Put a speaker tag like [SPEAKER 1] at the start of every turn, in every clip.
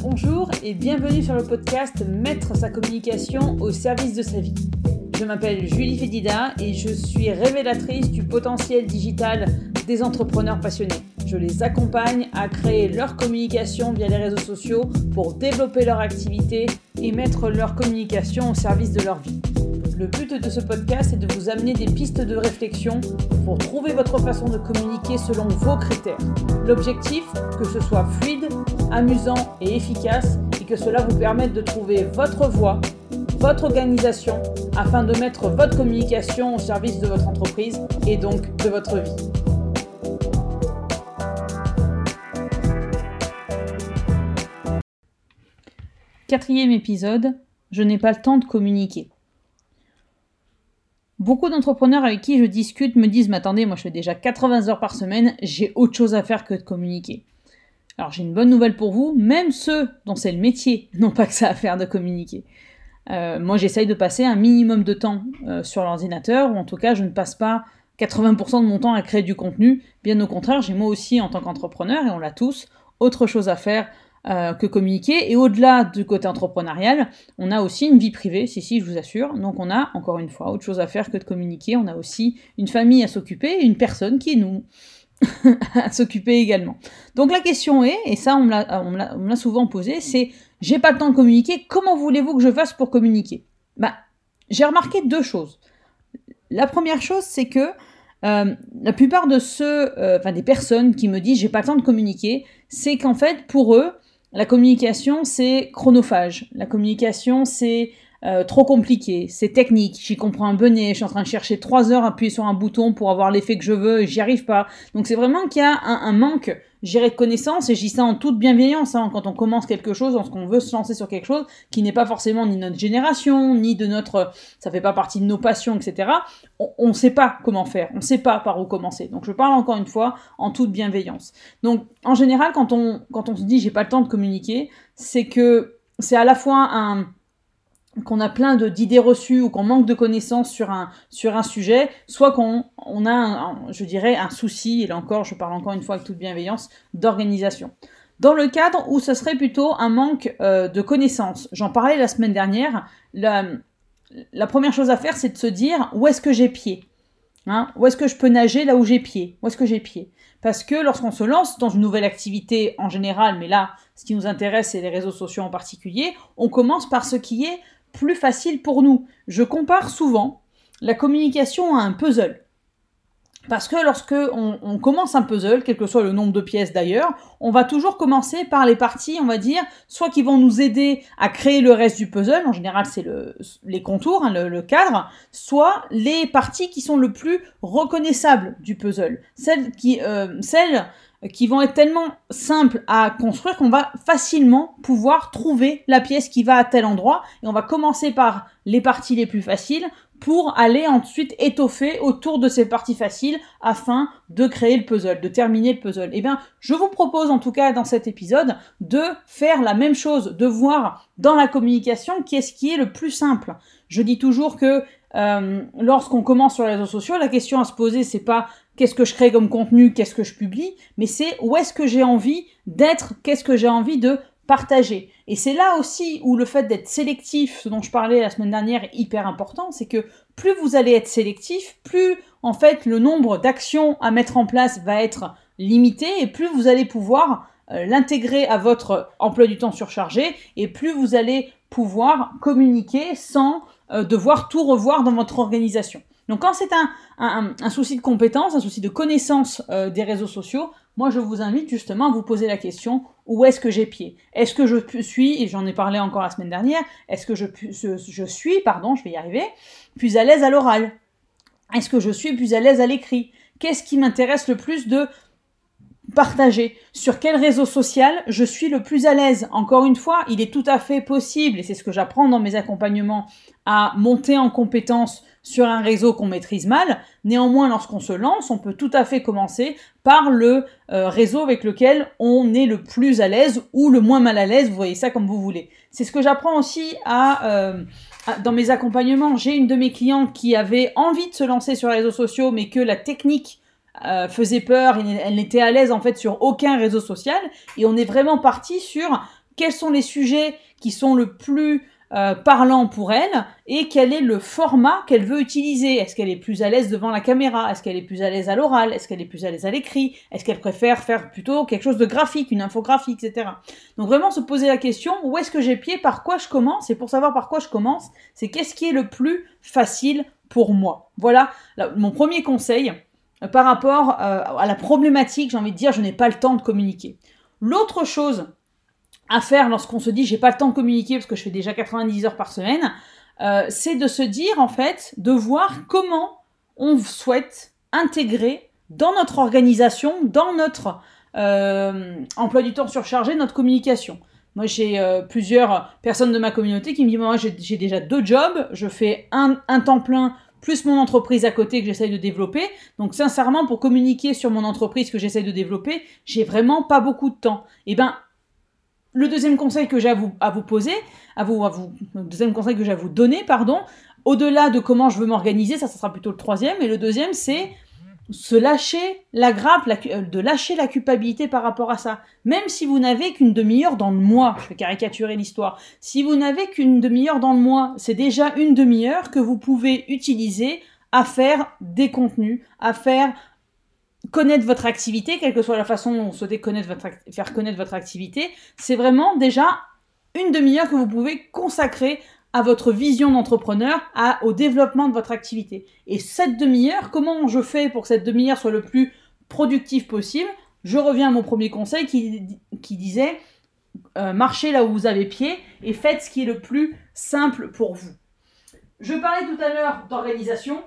[SPEAKER 1] Bonjour et bienvenue sur le podcast Mettre sa communication au service de sa vie. Je m'appelle Julie Fédida et je suis révélatrice du potentiel digital des entrepreneurs passionnés. Je les accompagne à créer leur communication via les réseaux sociaux pour développer leur activité et mettre leur communication au service de leur vie. Le but de ce podcast est de vous amener des pistes de réflexion pour trouver votre façon de communiquer selon vos critères. L'objectif, que ce soit fluide, amusant et efficace et que cela vous permette de trouver votre voie, votre organisation afin de mettre votre communication au service de votre entreprise et donc de votre vie. Quatrième épisode, je n'ai pas le temps de communiquer. Beaucoup d'entrepreneurs avec qui je discute me disent Mais attendez, moi je fais déjà 80 heures par semaine, j'ai autre chose à faire que de communiquer. Alors j'ai une bonne nouvelle pour vous, même ceux dont c'est le métier n'ont pas que ça à faire de communiquer. Euh, moi j'essaye de passer un minimum de temps euh, sur l'ordinateur, ou en tout cas je ne passe pas 80% de mon temps à créer du contenu. Bien au contraire, j'ai moi aussi en tant qu'entrepreneur, et on l'a tous, autre chose à faire euh, que communiquer. Et au-delà du côté entrepreneurial, on a aussi une vie privée, si, si, je vous assure. Donc on a, encore une fois, autre chose à faire que de communiquer. On a aussi une famille à s'occuper, une personne qui est nous. à s'occuper également. Donc la question est, et ça on me l'a souvent posé, c'est j'ai pas le temps de communiquer, comment voulez-vous que je fasse pour communiquer? Bah, J'ai remarqué deux choses. La première chose, c'est que euh, la plupart de ceux, euh, des personnes qui me disent j'ai pas le temps de communiquer, c'est qu'en fait pour eux, la communication, c'est chronophage. La communication, c'est euh, trop compliqué, c'est technique, j'y comprends un benet, je suis en train de chercher trois heures appuyer sur un bouton pour avoir l'effet que je veux j'y arrive pas. Donc c'est vraiment qu'il y a un, manque, j'irai de connaissances et j'y ça en toute bienveillance hein, quand on commence quelque chose, lorsqu'on veut se lancer sur quelque chose qui n'est pas forcément ni notre génération, ni de notre, ça fait pas partie de nos passions, etc. On ne sait pas comment faire, on ne sait pas par où commencer. Donc je parle encore une fois en toute bienveillance. Donc en général quand on, quand on se dit j'ai pas le temps de communiquer, c'est que c'est à la fois un qu'on a plein d'idées reçues ou qu'on manque de connaissances sur un, sur un sujet, soit qu'on on a, je dirais, un souci, et là encore, je parle encore une fois avec toute bienveillance, d'organisation. Dans le cadre où ce serait plutôt un manque euh, de connaissances, j'en parlais la semaine dernière, la, la première chose à faire, c'est de se dire où est-ce que j'ai pied? Hein? Où est-ce que je peux nager là où j'ai pied? Où est-ce que j'ai pied? Parce que lorsqu'on se lance dans une nouvelle activité en général, mais là, ce qui nous intéresse, c'est les réseaux sociaux en particulier, on commence par ce qui est plus facile pour nous. Je compare souvent la communication à un puzzle. Parce que lorsque on, commence un puzzle, quel que soit le nombre de pièces d'ailleurs, on va toujours commencer par les parties, on va dire, soit qui vont nous aider à créer le reste du puzzle, en général c'est le, les contours, hein, le, cadre, soit les parties qui sont le plus reconnaissables du puzzle, celles qui, euh, celles qui vont être tellement simples à construire qu'on va facilement pouvoir trouver la pièce qui va à tel endroit. Et on va commencer par les parties les plus faciles pour aller ensuite étoffer autour de ces parties faciles afin de créer le puzzle, de terminer le puzzle. Eh bien, je vous propose en tout cas dans cet épisode de faire la même chose, de voir dans la communication qu'est-ce qui est le plus simple. Je dis toujours que euh, lorsqu'on commence sur les réseaux sociaux, la question à se poser, c'est pas qu'est-ce que je crée comme contenu, qu'est-ce que je publie, mais c'est où est-ce que j'ai envie d'être, qu'est-ce que j'ai envie de partager. Et c'est là aussi où le fait d'être sélectif, ce dont je parlais la semaine dernière, est hyper important, c'est que plus vous allez être sélectif, plus en fait le nombre d'actions à mettre en place va être limité et plus vous allez pouvoir euh, l'intégrer à votre emploi du temps surchargé et plus vous allez pouvoir communiquer sans euh, devoir tout revoir dans votre organisation. Donc quand c'est un, souci de compétence, un souci de connaissance euh, des réseaux sociaux, moi je vous invite justement à vous poser la question où est-ce que j'ai pied? Est-ce que je suis, et j'en ai parlé encore la semaine dernière, est-ce que je, je suis, pardon, je vais y arriver, plus à l'aise à l'oral? Est-ce que je suis plus à l'aise à l'écrit? Qu'est-ce qui m'intéresse le plus de partager sur quel réseau social je suis le plus à l'aise? Encore une fois, il est tout à fait possible, et c'est ce que j'apprends dans mes accompagnements, à monter en compétence sur un réseau qu'on maîtrise mal. Néanmoins, lorsqu'on se lance, on peut tout à fait commencer par le euh, réseau avec lequel on est le plus à l'aise ou le moins mal à l'aise, vous voyez ça comme vous voulez. C'est ce que j'apprends aussi euh, à, dans mes accompagnements. J'ai une de mes clientes qui avait envie de se lancer sur les réseaux sociaux, mais que la technique euh, faisait peur, elle n'était à l'aise en fait sur aucun réseau social, et on est vraiment parti sur quels sont les sujets qui sont le plus euh, parlant pour elle et quel est le format qu'elle veut utiliser. Est-ce qu'elle est plus à l'aise devant la caméra? Est-ce qu'elle est plus à l'aise à l'oral? Est-ce qu'elle est plus à l'aise à l'écrit? Est-ce qu'elle préfère faire plutôt quelque chose de graphique, une infographie, etc. Donc vraiment se poser la question, où est-ce que j'ai pied? Par quoi je commence? Et pour savoir par quoi je commence, c'est qu'est-ce qui est le plus facile pour moi? Voilà mon premier conseil par rapport euh, à la problématique, j'ai envie de dire, je n'ai pas le temps de communiquer. L'autre chose à faire lorsqu'on se dit j'ai pas le temps de communiquer parce que je fais déjà 90 heures par semaine, euh, c'est de se dire en fait, de voir comment on souhaite intégrer dans notre organisation, dans notre euh, emploi du temps surchargé, notre communication. Moi, j'ai plusieurs personnes de ma communauté qui me disent, moi, j'ai déjà deux jobs, je fais un temps plein plus mon entreprise à côté que j'essaye de développer. Donc sincèrement, pour communiquer sur mon entreprise que j'essaye de développer, j'ai vraiment pas beaucoup de temps. Et eh ben, le deuxième conseil que j'ai à vous, à vous poser, à vous, à vous, le deuxième conseil que j'ai à vous donner, pardon, au-delà de comment je veux m'organiser, ça, ça sera plutôt le troisième, et le deuxième, c'est se lâcher la grappe, euh, de lâcher la culpabilité par rapport à ça. Même si vous n'avez qu'une demi-heure dans le mois, je vais caricaturer l'histoire, si vous n'avez qu'une demi-heure dans le mois, c'est déjà une demi-heure que vous pouvez utiliser à faire des contenus, à faire connaître votre activité, quelle que soit la façon dont vous souhaitez faire connaître votre activité, c'est vraiment déjà une demi-heure que vous pouvez consacrer à votre vision d'entrepreneur, au développement de votre activité. Et cette demi-heure, comment je fais pour que cette demi-heure soit le plus productive possible? Je reviens à mon premier conseil qui, disait euh, marchez là où vous avez pied et faites ce qui est le plus simple pour vous. Je parlais tout à l'heure d'organisation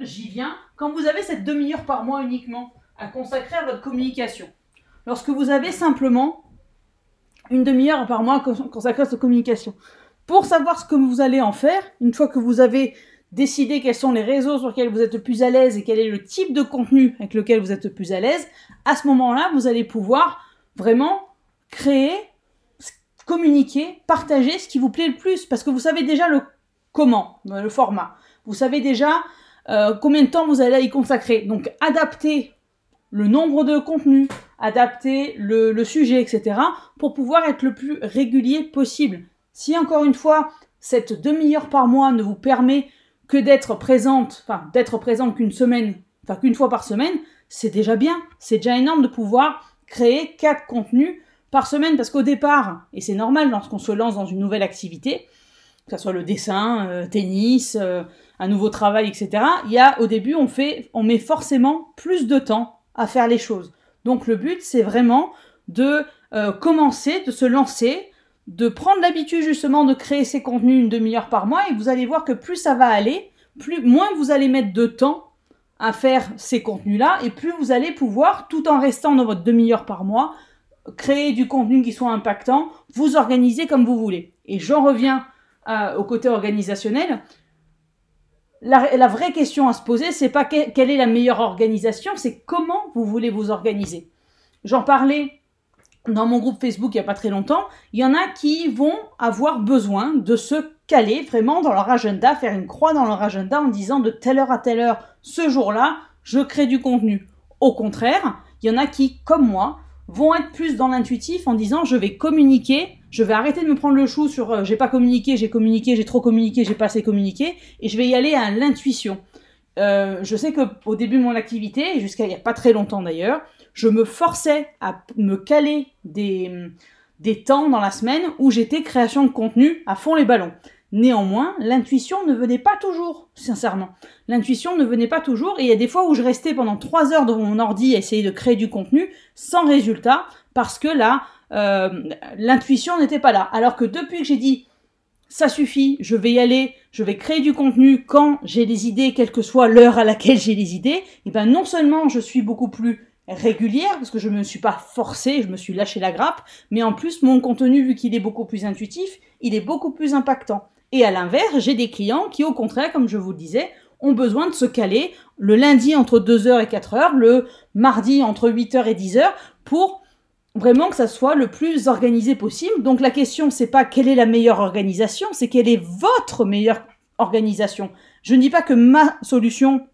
[SPEAKER 1] j'y viens, quand vous avez cette demi-heure par mois uniquement à consacrer à votre communication, lorsque vous avez simplement une demi-heure par mois consacrée à votre communication, pour savoir ce que vous allez en faire, une fois que vous avez décidé quels sont les réseaux sur lesquels vous êtes le plus à l'aise et quel est le type de contenu avec lequel vous êtes le plus à l'aise, à ce moment-là, vous allez pouvoir vraiment créer, communiquer, partager ce qui vous plaît le plus, parce que vous savez déjà le comment, le format. Vous savez déjà euh, combien de temps vous allez y consacrer. Donc adapter le nombre de contenus, adapter le, sujet, etc. pour pouvoir être le plus régulier possible. Si encore une fois, cette demi-heure par mois ne vous permet que d'être présente, enfin d'être présente qu'une semaine, enfin qu'une fois par semaine, c'est déjà bien. C'est déjà énorme de pouvoir créer quatre contenus par semaine parce qu'au départ, et c'est normal lorsqu'on se lance dans une nouvelle activité, que ce soit le dessin, euh, tennis, euh, un nouveau travail, etc. Il y a au début, on fait, on met forcément plus de temps à faire les choses. Donc le but, c'est vraiment de euh, commencer, de se lancer, de prendre l'habitude justement de créer ces contenus une demi-heure par mois, et vous allez voir que plus ça va aller, plus moins vous allez mettre de temps à faire ces contenus-là, et plus vous allez pouvoir, tout en restant dans votre demi-heure par mois, créer du contenu qui soit impactant, vous organiser comme vous voulez. Et j'en reviens euh, au côté organisationnel la, vraie question à se poser, c'est pas quelle est la meilleure organisation, c'est comment vous voulez vous organiser. J'en parlais dans mon groupe Facebook il n'y a pas très longtemps. Il y en a qui vont avoir besoin de se caler vraiment dans leur agenda, faire une croix dans leur agenda en disant de telle heure à telle heure, ce jour-là, je crée du contenu. Au contraire, il y en a qui, comme moi, vont être plus dans l'intuitif en disant je vais communiquer je vais arrêter de me prendre le chou sur euh, j'ai pas communiqué, j'ai communiqué, j'ai trop communiqué, j'ai pas assez communiqué, et je vais y aller à l'intuition. Euh, je sais que au début de mon activité, jusqu'à il n'y a pas très longtemps d'ailleurs, je me forçais à me caler des, des temps dans la semaine où j'étais création de contenu à fond les ballons. Néanmoins, l'intuition ne venait pas toujours, sincèrement. L'intuition ne venait pas toujours, et il y a des fois où je restais pendant trois heures devant mon ordi à essayer de créer du contenu sans résultat, parce que là, euh, l'intuition n'était pas là. Alors que depuis que j'ai dit ça suffit, je vais y aller, je vais créer du contenu quand j'ai les idées, quelle que soit l'heure à laquelle j'ai les idées, et eh ben non seulement je suis beaucoup plus régulière, parce que je ne me suis pas forcée, je me suis lâché la grappe, mais en plus mon contenu, vu qu'il est beaucoup plus intuitif, il est beaucoup plus impactant. Et à l'inverse, j'ai des clients qui, au contraire, comme je vous le disais, ont besoin de se caler le lundi entre 2h et 4h, le mardi entre 8h et 10h, pour vraiment que ça soit le plus organisé possible. Donc la question, c'est pas quelle est la meilleure organisation, c'est quelle est votre meilleure organisation. Je ne dis pas que ma solution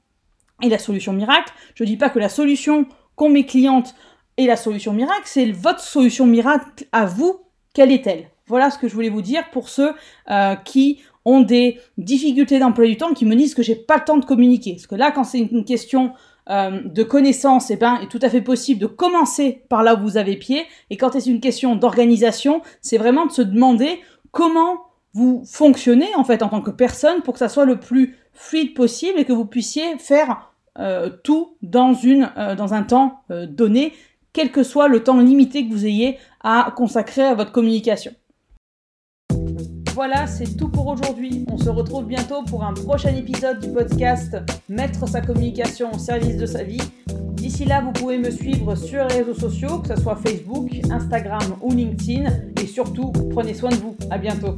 [SPEAKER 1] est la solution miracle, je ne dis pas que la solution qu'ont mes clientes est la solution miracle, c'est votre solution miracle à vous quelle est-elle? Voilà ce que je voulais vous dire pour ceux euh, qui ont des difficultés d'emploi du temps, qui me disent que j'ai pas le temps de communiquer. Parce que là, quand c'est une question euh, de connaissance, eh ben, est tout à fait possible de commencer par là où vous avez pied. Et quand c'est une question d'organisation, c'est vraiment de se demander comment vous fonctionnez en fait en tant que personne pour que ça soit le plus fluide possible et que vous puissiez faire euh, tout dans, une, euh, dans un temps donné, quel que soit le temps limité que vous ayez à consacrer à votre communication. Voilà, c'est tout pour aujourd'hui. On se retrouve bientôt pour un prochain épisode du podcast Mettre sa communication au service de sa vie. D'ici là, vous pouvez me suivre sur les réseaux sociaux, que ce soit Facebook, Instagram ou LinkedIn. Et surtout, prenez soin de vous. À bientôt.